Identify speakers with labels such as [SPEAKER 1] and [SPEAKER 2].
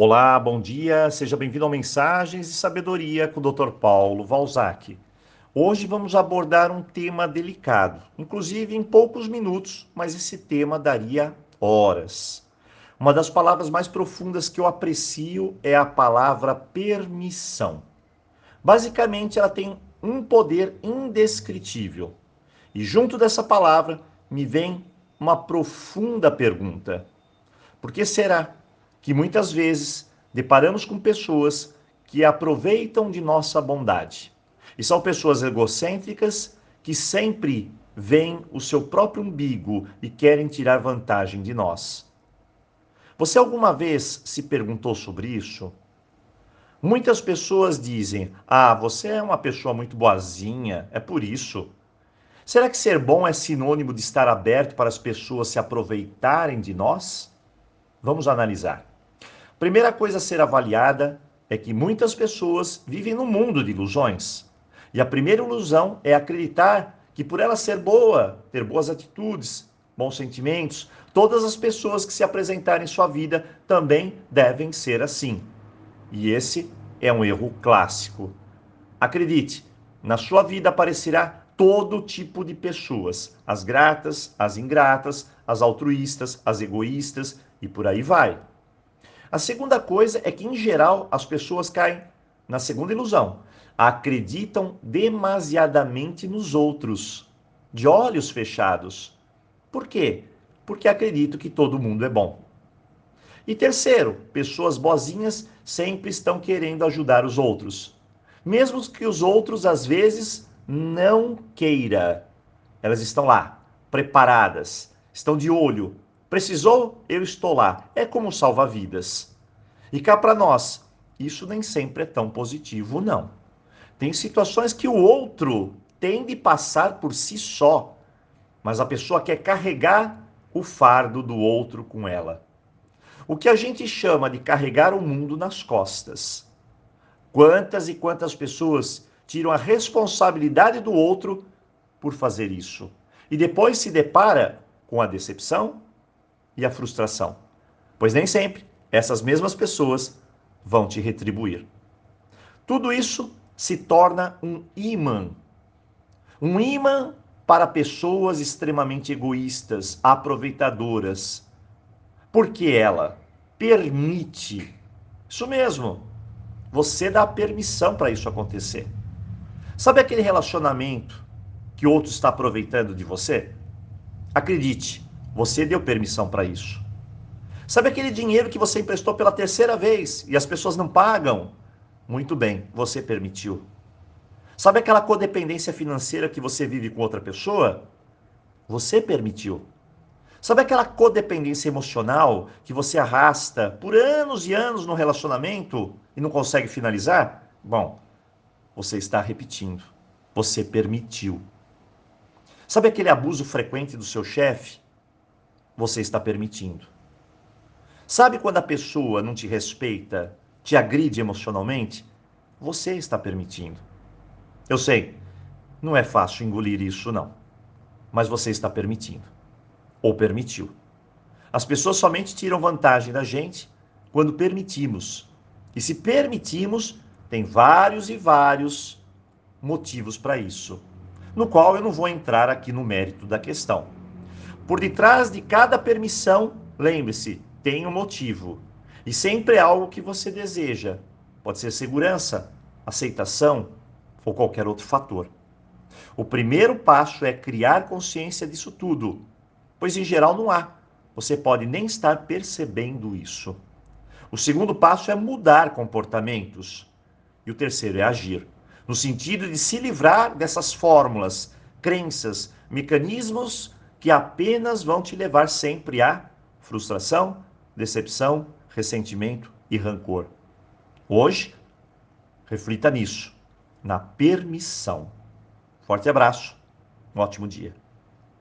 [SPEAKER 1] Olá, bom dia, seja bem-vindo ao Mensagens de Sabedoria com o Dr. Paulo Valzac. Hoje vamos abordar um tema delicado, inclusive em poucos minutos, mas esse tema daria horas. Uma das palavras mais profundas que eu aprecio é a palavra permissão. Basicamente, ela tem um poder indescritível. E junto dessa palavra me vem uma profunda pergunta: por que será que muitas vezes deparamos com pessoas que aproveitam de nossa bondade. E são pessoas egocêntricas que sempre veem o seu próprio umbigo e querem tirar vantagem de nós. Você alguma vez se perguntou sobre isso? Muitas pessoas dizem: Ah, você é uma pessoa muito boazinha, é por isso. Será que ser bom é sinônimo de estar aberto para as pessoas se aproveitarem de nós? Vamos analisar. Primeira coisa a ser avaliada é que muitas pessoas vivem num mundo de ilusões. E a primeira ilusão é acreditar que por ela ser boa, ter boas atitudes, bons sentimentos, todas as pessoas que se apresentarem em sua vida também devem ser assim. E esse é um erro clássico. Acredite, na sua vida aparecerá todo tipo de pessoas: as gratas, as ingratas, as altruístas, as egoístas e por aí vai. A segunda coisa é que, em geral, as pessoas caem na segunda ilusão. Acreditam demasiadamente nos outros, de olhos fechados. Por quê? Porque acreditam que todo mundo é bom. E terceiro, pessoas boazinhas sempre estão querendo ajudar os outros. Mesmo que os outros, às vezes, não queira. Elas estão lá, preparadas, estão de olho, Precisou? Eu estou lá. É como salva-vidas. E cá para nós, isso nem sempre é tão positivo, não. Tem situações que o outro tem de passar por si só, mas a pessoa quer carregar o fardo do outro com ela. O que a gente chama de carregar o mundo nas costas. Quantas e quantas pessoas tiram a responsabilidade do outro por fazer isso e depois se depara com a decepção, e a frustração, pois nem sempre essas mesmas pessoas vão te retribuir. Tudo isso se torna um imã. Um imã para pessoas extremamente egoístas, aproveitadoras. Porque ela permite. Isso mesmo. Você dá permissão para isso acontecer. Sabe aquele relacionamento que outro está aproveitando de você? Acredite, você deu permissão para isso. Sabe aquele dinheiro que você emprestou pela terceira vez e as pessoas não pagam? Muito bem, você permitiu. Sabe aquela codependência financeira que você vive com outra pessoa? Você permitiu. Sabe aquela codependência emocional que você arrasta por anos e anos no relacionamento e não consegue finalizar? Bom, você está repetindo. Você permitiu. Sabe aquele abuso frequente do seu chefe? Você está permitindo. Sabe quando a pessoa não te respeita, te agride emocionalmente? Você está permitindo. Eu sei, não é fácil engolir isso, não. Mas você está permitindo. Ou permitiu. As pessoas somente tiram vantagem da gente quando permitimos. E se permitimos, tem vários e vários motivos para isso, no qual eu não vou entrar aqui no mérito da questão. Por detrás de cada permissão, lembre-se, tem um motivo. E sempre é algo que você deseja. Pode ser segurança, aceitação ou qualquer outro fator. O primeiro passo é criar consciência disso tudo, pois em geral não há. Você pode nem estar percebendo isso. O segundo passo é mudar comportamentos. E o terceiro é agir, no sentido de se livrar dessas fórmulas, crenças, mecanismos que apenas vão te levar sempre a frustração, decepção, ressentimento e rancor. Hoje, reflita nisso, na permissão. Forte abraço, um ótimo dia.